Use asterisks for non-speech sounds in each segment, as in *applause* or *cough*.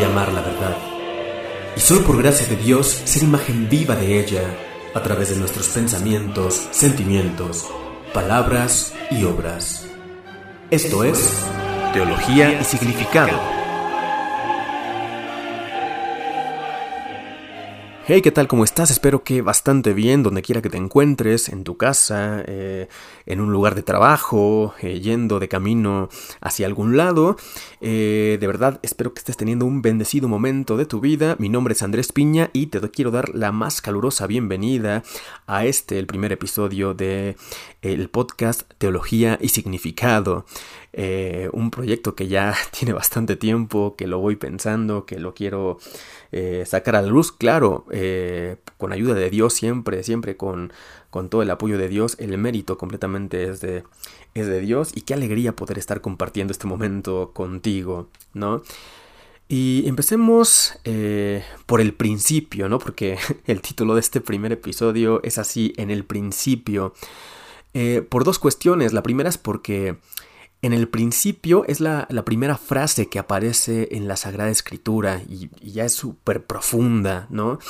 y amar la verdad. Y solo por gracia de Dios ser imagen viva de ella a través de nuestros pensamientos, sentimientos, palabras y obras. Esto es Teología y Significado Hey, ¿qué tal? ¿Cómo estás? Espero que bastante bien, donde quiera que te encuentres, en tu casa, eh, en un lugar de trabajo, eh, yendo de camino hacia algún lado. Eh, de verdad, espero que estés teniendo un bendecido momento de tu vida. Mi nombre es Andrés Piña y te quiero dar la más calurosa bienvenida a este, el primer episodio de el podcast Teología y Significado. un proyecto que ya *laughs* tiene bastante tiempo, que lo voy pensando, que lo quiero sacar a la luz, claro, eh, con ayuda de Dios siempre, siempre con, con, todo el apoyo de Dios, el mérito completamente es de, es de Dios y qué alegría poder estar compartiendo este momento contigo, ¿no? Y empecemos eh, por el principio, ¿no? Porque *laughs* el título de este primer episodio es así, en el principio. por dos cuestiones. La primera es porque en el principio es la, primera frase que aparece en la Sagrada Escritura y, ya es súper profunda, ¿no?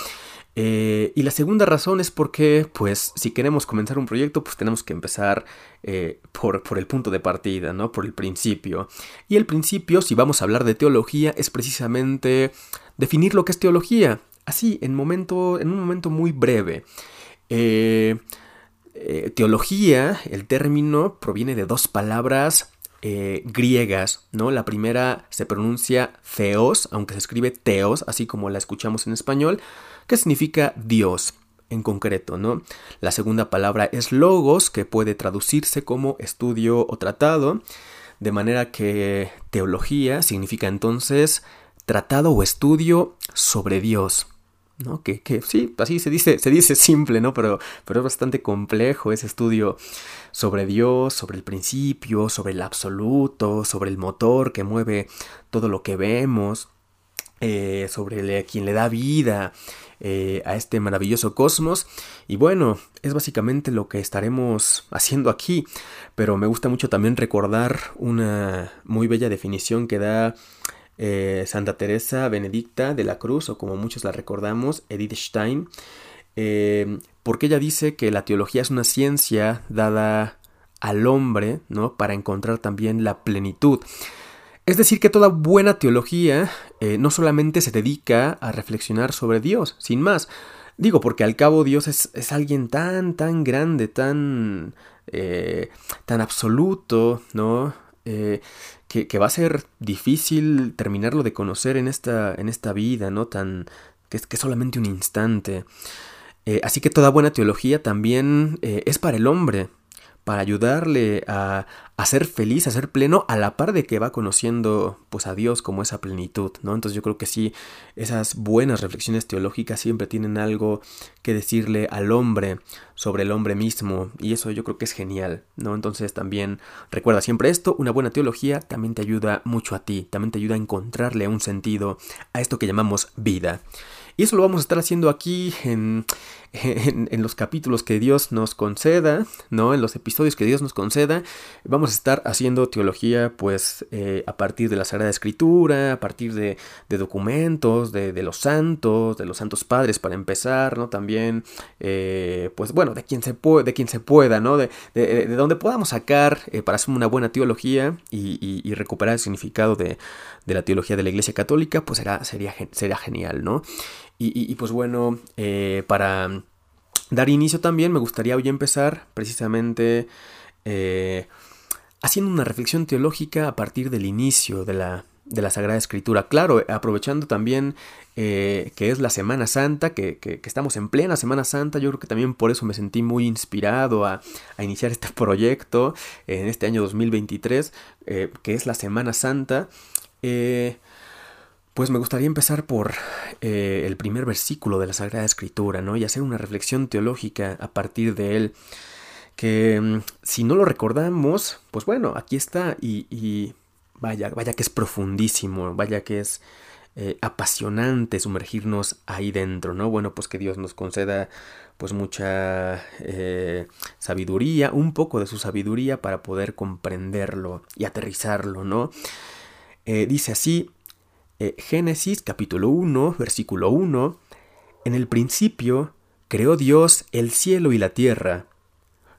Eh, y la segunda razón es porque, pues, si queremos comenzar un proyecto, pues tenemos que empezar eh, por, por, el punto de partida, ¿no? Por el principio. Y el principio, si vamos a hablar de teología, es precisamente definir lo que es teología. Así, en, momento, en un momento muy breve. Eh, teología, el término, proviene de dos palabras eh, griegas, ¿no? La primera se pronuncia theos, aunque se escribe teos, así como la escuchamos en español, que significa Dios en concreto, ¿no? La segunda palabra es logos, que puede traducirse como estudio o tratado, de manera que teología significa entonces tratado o estudio sobre Dios. ¿No? Que, que, sí, así se dice, se dice simple, ¿no? Pero, pero es bastante complejo ese estudio sobre Dios, sobre el principio, sobre el absoluto, sobre el motor que mueve todo lo que vemos, eh, sobre quien le da vida eh, a este maravilloso cosmos. Y bueno, es básicamente lo que estaremos haciendo aquí, pero me gusta mucho también recordar una muy bella definición que da eh, Santa Teresa Benedicta de la Cruz, o como muchos la recordamos, Edith Stein, eh, porque ella dice que la teología es una ciencia dada al hombre, ¿no? Para encontrar también la plenitud. Es decir, que toda buena teología eh, no solamente se dedica a reflexionar sobre Dios, sin más. Digo, porque al cabo Dios es, alguien tan, tan grande, tan, tan absoluto, ¿no? Que, va a ser difícil terminarlo de conocer en esta, en esta vida, ¿no? Tan, que es, que solamente un instante. Eh, así que toda buena teología también eh, es para el hombre, para ayudarle a, ser feliz, a ser pleno, a la par de que va conociendo pues a Dios como esa plenitud, ¿no? Entonces yo creo que sí, esas buenas reflexiones teológicas siempre tienen algo que decirle al hombre sobre el hombre mismo, y eso yo creo que es genial, ¿no? Entonces también recuerda siempre esto, una buena teología también te ayuda mucho a ti, también te ayuda a encontrarle un sentido a esto que llamamos vida. Y eso lo vamos a estar haciendo aquí en, en, los capítulos que Dios nos conceda, ¿no? En los episodios que Dios nos conceda. Vamos a estar haciendo teología, pues, eh, a partir de la Sagrada Escritura, a partir de, documentos, de, los santos, de los santos padres, para empezar, ¿no? También, eh, pues, bueno, de quien se, de quien se pueda, ¿no? De, de, donde podamos sacar eh, para hacer una buena teología y, recuperar el significado de, la teología de la Iglesia Católica, pues será, sería, sería genial, ¿no? Y, pues bueno, eh, para dar inicio también me gustaría hoy empezar precisamente eh, haciendo una reflexión teológica a partir del inicio de la, de la Sagrada Escritura. Claro, aprovechando también eh, que es la Semana Santa, que, que, estamos en plena Semana Santa, yo creo que también por eso me sentí muy inspirado a, a iniciar este *laughs* proyecto en este año 2023, que es la Semana Santa. Pues me gustaría empezar por eh, el primer versículo de la Sagrada Escritura, ¿no? Y hacer una reflexión teológica a partir de él. Que mm, si no lo recordamos, pues bueno, aquí está y, vaya, vaya que es profundísimo, vaya que es eh, apasionante sumergirnos ahí dentro, ¿no? Bueno, pues que Dios nos conceda pues mucha eh, sabiduría, un poco de su sabiduría para poder comprenderlo y aterrizarlo, ¿no? dice así, eh, Génesis capítulo 1, versículo 1, en el principio creó Dios el cielo y la tierra.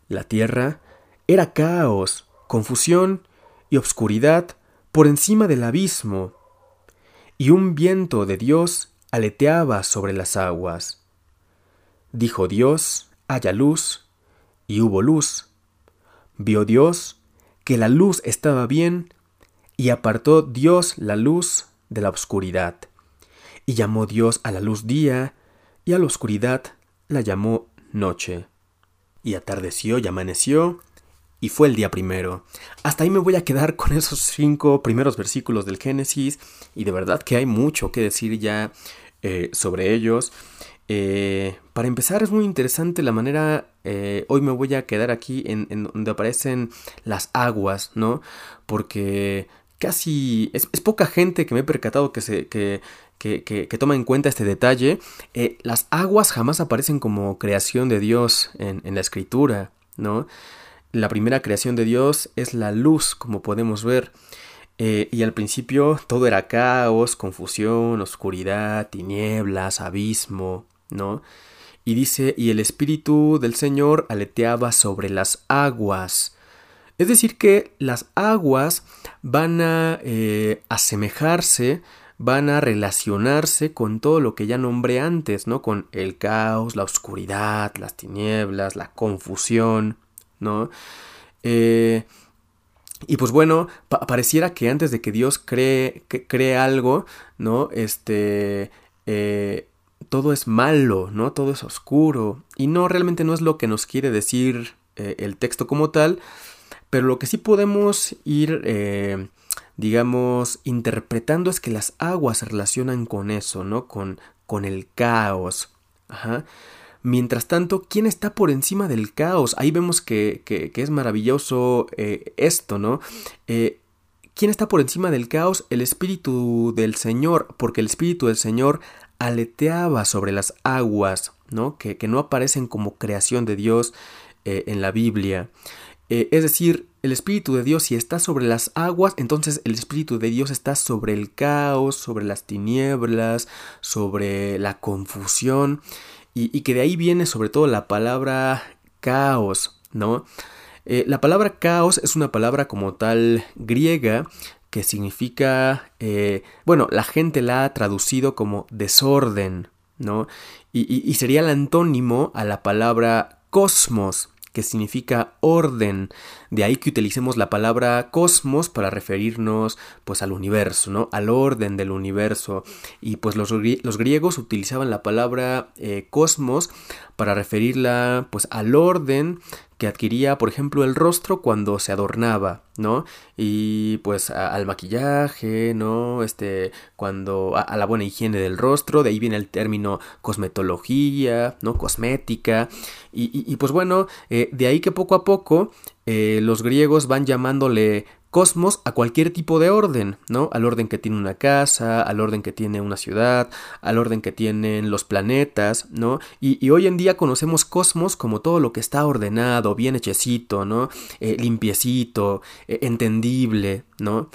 La tierra era caos, confusión y obscuridad por encima del abismo, y un viento de Dios aleteaba sobre las aguas. Dijo Dios, haya luz, y hubo luz. Vio Dios que la luz estaba bien, y apartó Dios la luz de la oscuridad. Y llamó Dios a la luz día, y a la oscuridad la llamó noche. Y atardeció y amaneció, y fue el día primero. Hasta ahí me voy a quedar con esos cinco primeros versículos del Génesis, y de verdad que hay mucho que decir ya eh, sobre ellos. Eh, para empezar es muy interesante la manera, eh, hoy me voy a quedar aquí en, en, donde aparecen las aguas, ¿no? Porque casi es, poca gente que me he percatado que se que, que, que, toma en cuenta este detalle. Eh, las aguas jamás aparecen como creación de Dios en, en, la escritura, ¿no? La primera creación de Dios es la luz, como podemos ver. Eh, y al principio todo era caos, confusión, oscuridad, tinieblas, abismo, ¿no? Y dice, y el Espíritu del Señor aleteaba sobre las aguas. Es decir, que las aguas van a eh, asemejarse, van a relacionarse con todo lo que ya nombré antes, ¿no? Con el caos, la oscuridad, las tinieblas, la confusión, ¿no? Eh, y pues bueno, pareciera que antes de que Dios cree, cree algo, ¿no? Este, eh, todo es malo, ¿no? Todo es oscuro. Y no, realmente no es lo que nos quiere decir el texto como tal, pero lo que sí podemos ir, eh, digamos, interpretando es que las aguas se relacionan con eso, ¿no? Con, con el caos. Ajá. Mientras tanto, ¿quién está por encima del caos? Ahí vemos que, que, es maravilloso eh, esto, ¿no? Eh, ¿Quién está por encima del caos? El Espíritu del Señor, porque el Espíritu del Señor aleteaba sobre las aguas, ¿no? Que, que no aparecen como creación de Dios en la Biblia. Eh, es decir, el Espíritu de Dios si está sobre las aguas, entonces el Espíritu de Dios está sobre el caos, sobre las tinieblas, sobre la confusión, y, que de ahí viene sobre todo la palabra caos, ¿no? Eh, la palabra caos es una palabra como tal griega que significa, eh, bueno, la gente la ha traducido como desorden, ¿no? y sería el antónimo a la palabra cosmos, que significa orden. De ahí que utilicemos la palabra cosmos para referirnos pues al universo, ¿no? Al orden del universo. Y pues los, los griegos utilizaban la palabra eh, cosmos para referirla pues al orden que adquiría, por ejemplo, el rostro cuando se adornaba, ¿no? Y pues al maquillaje, ¿no? Este, cuando a, la buena higiene del rostro, de ahí viene el término cosmetología, ¿no? Cosmética. Y, pues bueno, eh, de ahí que poco a poco eh, los griegos van llamándole cosmos a cualquier tipo de orden, ¿no? Al orden que tiene una casa, al orden que tiene una ciudad, al orden que tienen los planetas, ¿no? Y, hoy en día conocemos cosmos como todo lo que está ordenado, bien hechecito, ¿no? Eh, limpiecito, eh, entendible, ¿no?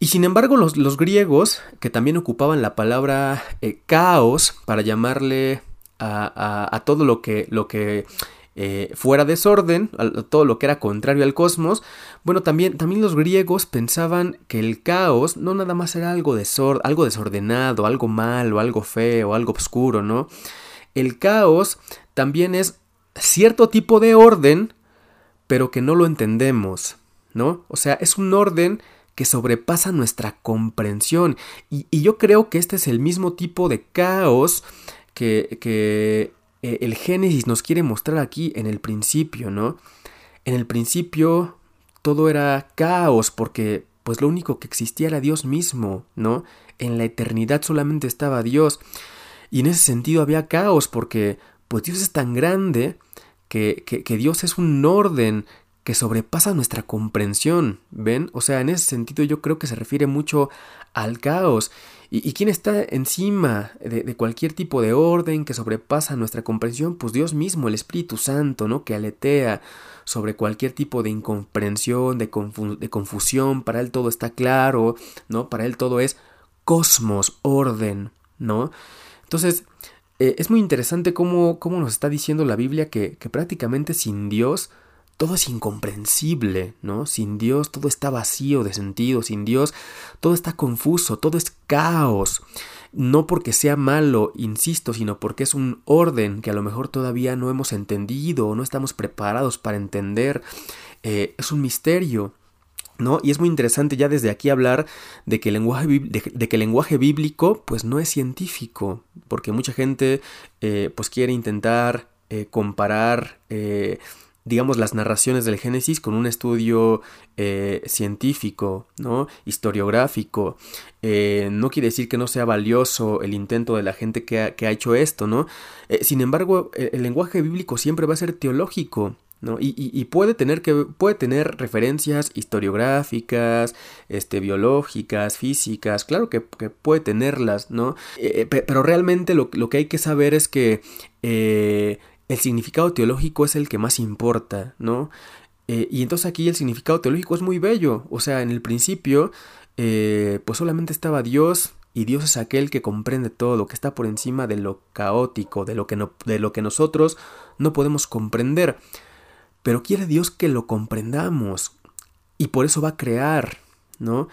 Y sin embargo los, griegos, que también ocupaban la palabra eh, caos para llamarle a, a, a, todo lo que, lo que eh, fuera desorden, todo lo que era contrario al cosmos, bueno, también, también los griegos pensaban que el caos no nada más era algo, algo desordenado, algo malo, algo feo, algo oscuro, ¿no? El caos también es cierto tipo de orden, pero que no lo entendemos, ¿no? O sea, es un orden que sobrepasa nuestra comprensión. Y, y yo creo que este es el mismo tipo de caos que, que eh, el Génesis nos quiere mostrar aquí en el principio, ¿no? En el principio todo era caos porque pues lo único que existía era Dios mismo, ¿no? En la eternidad solamente estaba Dios. Y en ese sentido había caos porque pues Dios es tan grande que, que, que Dios es un orden que sobrepasa nuestra comprensión, ¿ven? O sea, en ese sentido yo creo que se refiere mucho al caos. ¿Y, quién está encima de, cualquier tipo de orden que sobrepasa nuestra comprensión? Pues Dios mismo, el Espíritu Santo, ¿no? Que aletea sobre cualquier tipo de incomprensión, de, confusión. Para Él todo está claro, ¿no? Para Él todo es cosmos, orden, ¿no? Entonces, eh, es muy interesante cómo, cómo, nos está diciendo la Biblia que prácticamente sin Dios todo es incomprensible, ¿no? Sin Dios todo está vacío de sentido, sin Dios todo está confuso, todo es caos. No porque sea malo, insisto, sino porque es un orden que a lo mejor todavía no hemos entendido o no estamos preparados para entender. Eh, es un misterio. ¿No? Y es muy interesante ya desde aquí hablar de que el lenguaje, de, que lenguaje bíblico pues no es científico, porque mucha gente eh, pues quiere intentar eh, comparar digamos, las narraciones del Génesis con un estudio eh, científico, ¿no? historiográfico. Eh, no quiere decir que no sea valioso el intento de la gente que ha, hecho esto, ¿no? Eh, sin embargo, el, lenguaje bíblico siempre va a ser teológico. ¿no? Y, puede tener que puede tener referencias historiográficas, este, biológicas, físicas, claro que, puede tenerlas, ¿no? pero realmente lo, que hay que saber es que el significado teológico es el que más importa, ¿no? Eh, y entonces aquí el significado teológico es muy bello, o sea, en el principio, eh, pues solamente estaba Dios y Dios es aquel que comprende todo, que está por encima de lo caótico, de lo que, de lo que nosotros no podemos comprender. Pero quiere Dios que lo comprendamos y por eso va a crear, ¿no?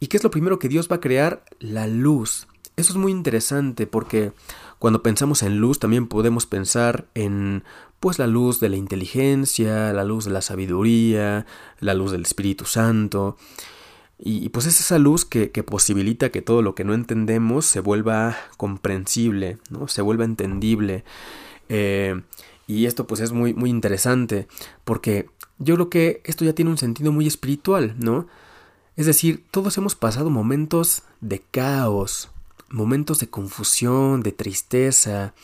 ¿Y qué es lo primero que Dios va a crear? La luz. Eso es muy interesante porque cuando pensamos en luz también podemos pensar en pues la luz de la inteligencia, la luz de la sabiduría, la luz del Espíritu Santo. Y, pues es esa luz que, posibilita que todo lo que no entendemos se vuelva comprensible, ¿no? se vuelva entendible. Eh, y esto pues es muy, muy interesante porque yo creo que esto ya tiene un sentido muy espiritual, ¿no? Es decir, todos hemos pasado momentos de caos, momentos de confusión, de tristeza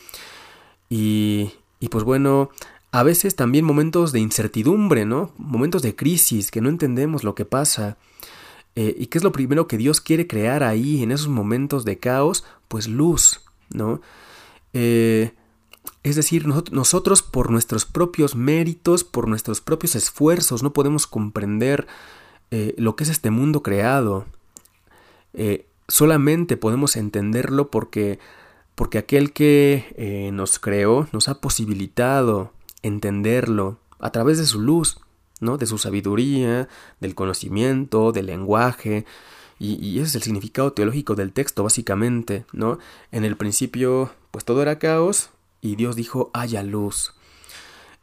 y, y pues bueno, a veces también momentos de incertidumbre, ¿no? Momentos de crisis, que no entendemos lo que pasa. Eh, ¿Y qué es lo primero que Dios quiere crear ahí, en esos momentos de caos? Pues luz, ¿no? Eh, es decir, nosotros por nuestros propios méritos, por nuestros propios esfuerzos, no podemos comprender eh, lo que es este mundo creado. Solamente podemos entenderlo porque, porque aquel que eh, nos creó nos ha posibilitado entenderlo a través de su luz, ¿no? de su sabiduría, del conocimiento, del lenguaje. Y, ese es el significado teológico del texto, básicamente, ¿no? En el principio, pues todo era caos, y Dios dijo, haya luz.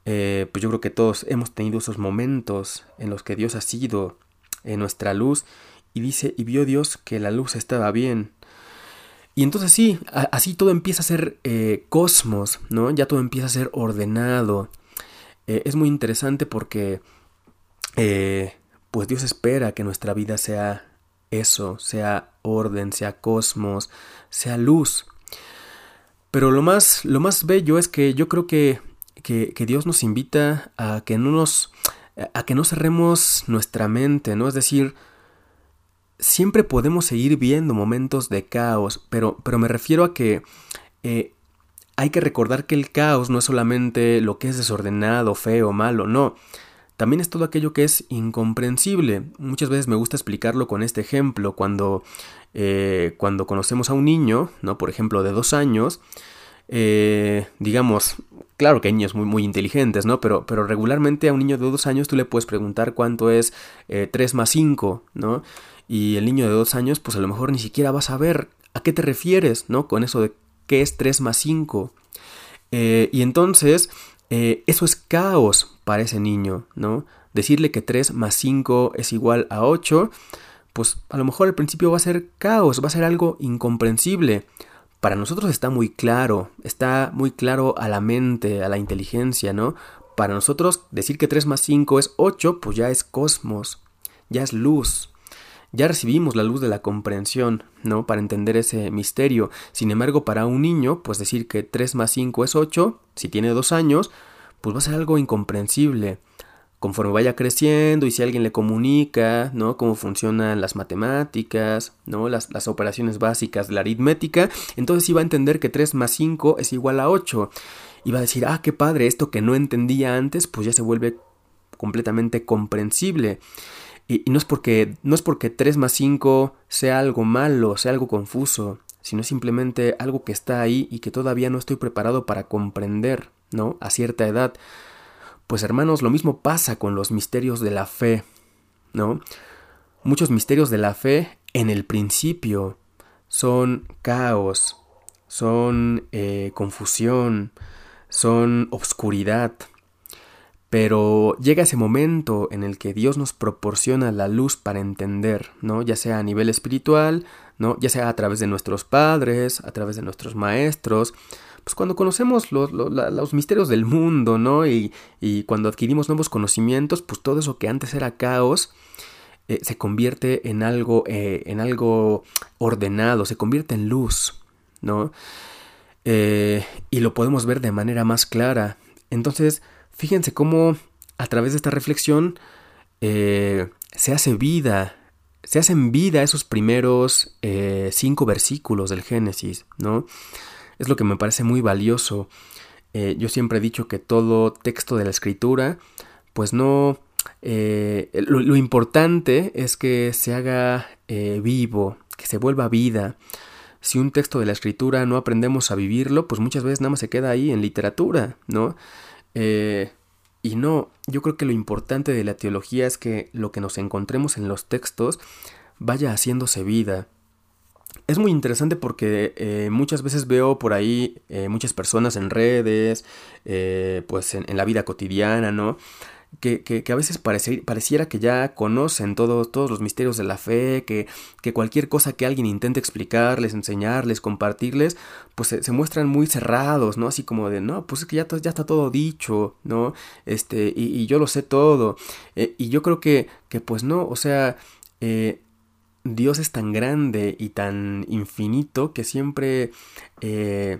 Eh, pues yo creo que todos hemos tenido esos momentos en los que Dios ha sido en nuestra luz y dice, y vio Dios que la luz estaba bien. Y entonces sí, así todo empieza a ser eh, cosmos, ¿no? Ya todo empieza a ser ordenado. Eh, es muy interesante porque, eh, pues Dios espera que nuestra vida sea eso, sea orden, sea cosmos, sea luz. Pero lo más, lo más bello es que yo creo que, que, que Dios nos invita a que no nos, a que no cerremos nuestra mente, ¿no? Es decir, siempre podemos seguir viendo momentos de caos, pero, pero me refiero a que eh, hay que recordar que el caos no es solamente lo que es desordenado, feo, malo, no. También es todo aquello que es incomprensible. Muchas veces me gusta explicarlo con este ejemplo. Cuando, eh, cuando conocemos a un niño, ¿no? por ejemplo, de dos años, eh, digamos, claro que hay niños muy, muy inteligentes, ¿no? Pero, pero regularmente a un niño de dos años tú le puedes preguntar cuánto es 3 más 5, ¿no? Y el niño de dos años pues a lo mejor ni siquiera va a saber a qué te refieres, ¿no? Con eso de qué es 3 más 5. Eh, y entonces eh, eso es caos para ese niño, ¿no? Decirle que 3 más 5 es igual a 8, pues a lo mejor al principio va a ser caos, va a ser algo incomprensible. Para nosotros está muy claro, está muy claro a la mente, a la inteligencia, ¿no? Para nosotros decir que 3 más 5 es 8, pues ya es cosmos, ya es luz, ya recibimos la luz de la comprensión, ¿no? Para entender ese misterio. Sin embargo, para un niño, pues decir que 3 más 5 es 8, si tiene 2 años, pues va a ser algo incomprensible. Conforme vaya creciendo y si alguien le comunica, ¿no? Cómo funcionan las matemáticas, ¿no? Las, las operaciones básicas de la aritmética, entonces sí va a entender que 3 más 5 es igual a 8. Y va a decir, ah, qué padre, esto que no entendía antes, pues ya se vuelve completamente comprensible. Y, no, es porque, no es porque 3 más 5 sea algo malo, sea algo confuso, sino simplemente algo que está ahí y que todavía no estoy preparado para comprender, ¿no? A cierta edad. Pues hermanos, lo mismo pasa con los misterios de la fe, ¿no? Muchos misterios de la fe en el principio son caos, son eh, confusión, son obscuridad, pero llega ese momento en el que Dios nos proporciona la luz para entender, ¿no? Ya sea a nivel espiritual, ¿no? Ya sea a través de nuestros padres, a través de nuestros maestros. Pues cuando conocemos los, los, misterios del mundo, ¿no? Y, y, cuando adquirimos nuevos conocimientos, pues todo eso que antes era caos, eh, se convierte en algo, eh, en algo ordenado, se convierte en luz, ¿no? Eh, y lo podemos ver de manera más clara. Entonces, Fíjense cómo a través de esta reflexión eh, se hace vida, se hacen vida esos primeros eh, cinco versículos del Génesis, ¿no? Es lo que me parece muy valioso. Eh, yo siempre he dicho que todo texto de la escritura, pues no... Lo, lo, importante es que se haga vivo, que se vuelva vida. Si un texto de la escritura no aprendemos a vivirlo, pues muchas veces nada más se queda ahí en literatura, ¿no? Eh, y no, yo creo que lo importante de la teología es que lo que nos encontremos en los textos vaya haciéndose vida. Es muy interesante porque eh, muchas veces veo por ahí eh, muchas personas en redes, pues en, la vida cotidiana, ¿no? Que, que, a veces pareciera que ya conocen todos los misterios de la fe, que, que, cualquier cosa que alguien intente explicarles, enseñarles, compartirles, pues se, muestran muy cerrados, ¿no? Así como de, no, pues es que ya, ya está todo dicho, ¿no? Este, y, yo lo sé todo. Eh, y yo creo que, que, pues no, o sea, eh, Dios es tan grande y tan infinito que siempre, eh,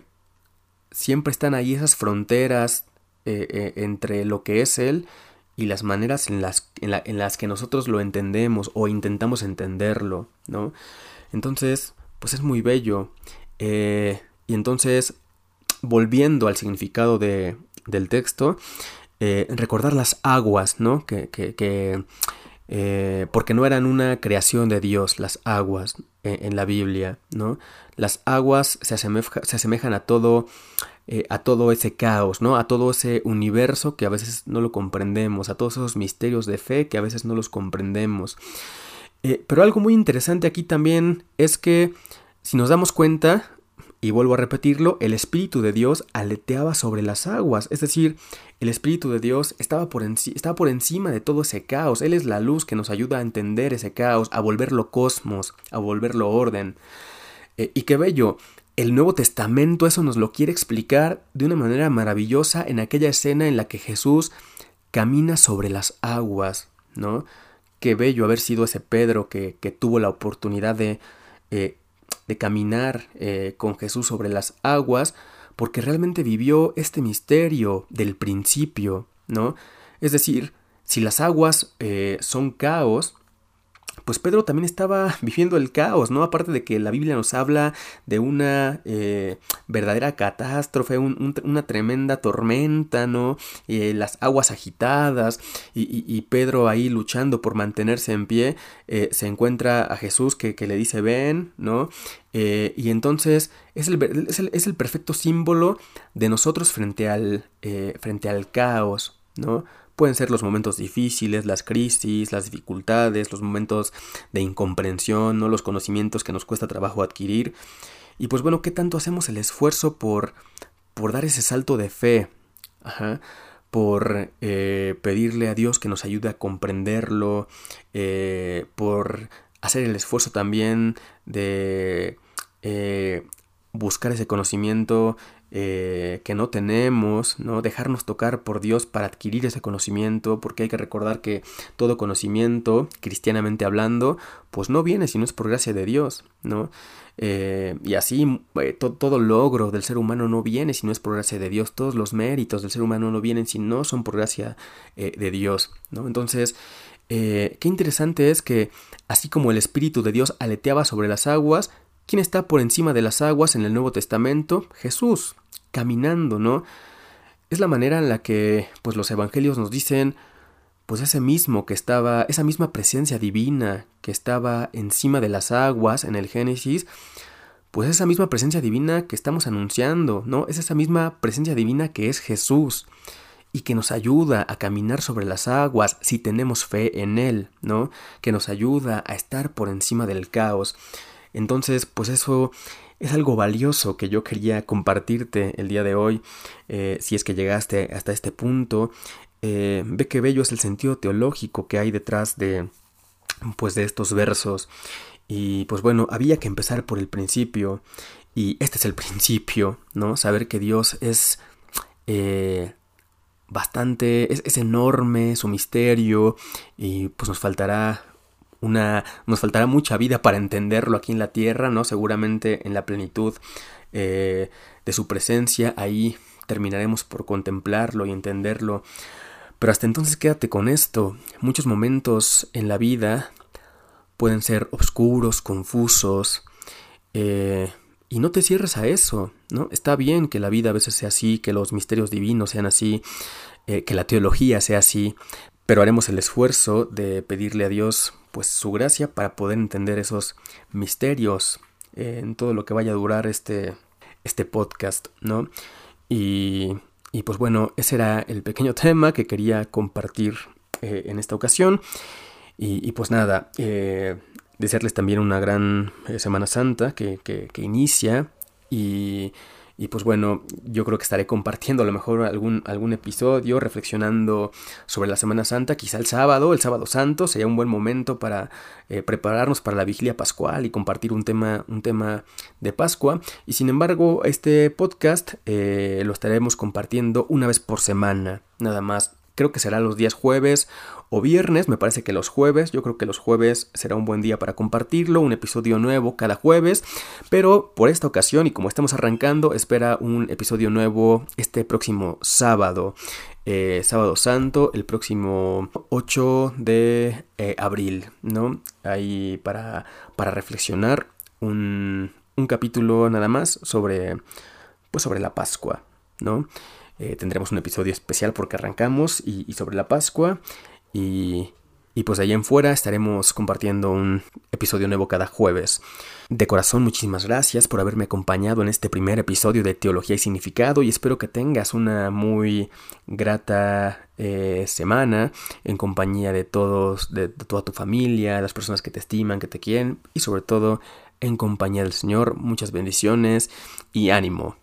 siempre están ahí esas fronteras entre lo que es Él y las maneras en las, en, las que nosotros lo entendemos o intentamos entenderlo, ¿no? Entonces, pues es muy bello. Eh, y entonces, volviendo al significado de, del texto, eh, recordar las aguas, ¿no? Que, que, eh, porque no eran una creación de Dios, las aguas en la Biblia, ¿no? Las aguas se, se asemejan a todo eh, a todo ese caos, ¿no? A todo ese universo que a veces no lo comprendemos, a todos esos misterios de fe que a veces no los comprendemos. Eh, pero algo muy interesante aquí también es que si nos damos cuenta, y vuelvo a repetirlo, el Espíritu de Dios aleteaba sobre las aguas, es decir, el Espíritu de Dios estaba por, estaba por encima de todo ese caos, Él es la luz que nos ayuda a entender ese caos, a volverlo cosmos, a volverlo orden. Eh, y qué bello, el Nuevo Testamento eso nos lo quiere explicar de una manera maravillosa en aquella escena en la que Jesús camina sobre las aguas, ¿no? Qué bello haber sido ese Pedro que, tuvo la oportunidad de, eh, de caminar eh, con Jesús sobre las aguas, porque realmente vivió este misterio del principio, ¿no? Es decir, si las aguas eh, son caos, pues Pedro también estaba *laughs* viviendo el caos, ¿no? Aparte de que la Biblia nos habla de una eh, verdadera catástrofe, una tremenda tormenta, ¿no? Eh, las aguas agitadas y, Pedro ahí luchando por mantenerse en pie, eh, se encuentra a Jesús que, le dice ven, ¿no? y entonces es el, es, el, perfecto símbolo de nosotros frente al, frente al caos, ¿no? Pueden ser los momentos difíciles, las crisis, las dificultades, los momentos de incomprensión, ¿no? los conocimientos que nos cuesta trabajo adquirir. Y pues bueno, ¿qué tanto hacemos el esfuerzo por, por dar ese salto de fe? por eh, pedirle a Dios que nos ayude a comprenderlo, eh, por hacer el esfuerzo también de eh, buscar ese conocimiento eh, que no tenemos, ¿no? Dejarnos tocar por Dios para adquirir ese conocimiento, porque hay que recordar que todo conocimiento, cristianamente hablando, pues no viene si no es por gracia de Dios, ¿no? Eh, y así eh, todo logro del ser humano no viene si no es por gracia de Dios, todos los méritos del ser humano no vienen si no son por gracia de Dios, ¿no? Entonces, qué interesante es que así como el Espíritu de Dios aleteaba sobre las aguas, ¿Quién está por encima de las aguas en el Nuevo Testamento? Jesús, caminando, ¿no? Es la manera en la que pues los evangelios nos dicen pues ese mismo que estaba, esa misma presencia divina que estaba encima de las aguas en el Génesis, pues esa misma presencia divina que estamos anunciando, ¿no? Es esa misma presencia divina que es Jesús y que nos ayuda a caminar sobre las aguas si tenemos fe en Él, ¿no? Que nos ayuda a estar por encima del caos. Entonces, pues eso es algo valioso que yo quería compartirte el día de hoy. Eh, si es que llegaste hasta este punto, eh, ve qué bello es el sentido teológico que hay detrás de, pues, de estos versos. Y pues bueno, había que empezar por el principio. Y este es el *laughs* principio, ¿no? Saber que Dios es eh, bastante, es, es, enorme su misterio y pues nos faltará una, nos faltará mucha vida para entenderlo aquí en la tierra, ¿no? Seguramente en la plenitud eh, de su presencia, ahí terminaremos por contemplarlo y entenderlo. Pero hasta entonces quédate con esto. Muchos momentos en la vida pueden ser oscuros, confusos, eh, y no te cierres a eso, ¿no? Está bien que la vida a veces sea así, que los misterios divinos sean así, eh, que la teología sea así, pero haremos el esfuerzo de pedirle a Dios pues su gracia para poder entender esos misterios en todo lo que vaya a durar este, este podcast, ¿no? Y, y, pues bueno, ese era el pequeño tema que quería compartir eh, en esta ocasión. Y, pues nada, eh, desearles también una gran eh, Semana Santa que, que, que inicia y y pues bueno, yo creo que estaré compartiendo a lo mejor algún, algún episodio, reflexionando sobre la Semana Santa, quizá el sábado, el sábado santo, sería un buen momento para eh, prepararnos para la vigilia pascual y compartir un tema, un tema de Pascua. Y sin embargo, este podcast eh, lo estaremos compartiendo una vez por semana, nada más creo que será los días jueves o viernes, me parece que los jueves, yo creo que los jueves será un buen día para compartirlo, un episodio nuevo cada jueves, pero por esta ocasión y como estamos arrancando, espera un episodio nuevo este próximo sábado, eh, sábado santo, el próximo 8 de eh, abril, ¿no? Ahí para, para reflexionar un, un capítulo nada más sobre, pues sobre la Pascua, ¿no? Eh, tendremos un episodio especial porque arrancamos y, sobre la Pascua. Y, y pues de ahí en fuera estaremos compartiendo un episodio nuevo cada jueves. De corazón, muchísimas gracias por haberme acompañado en este primer episodio de Teología y Significado y espero que tengas una muy grata eh, semana en compañía de todos, de, de toda tu familia, las personas que te estiman, que te quieren y sobre todo en compañía del Señor. Muchas bendiciones y ánimo.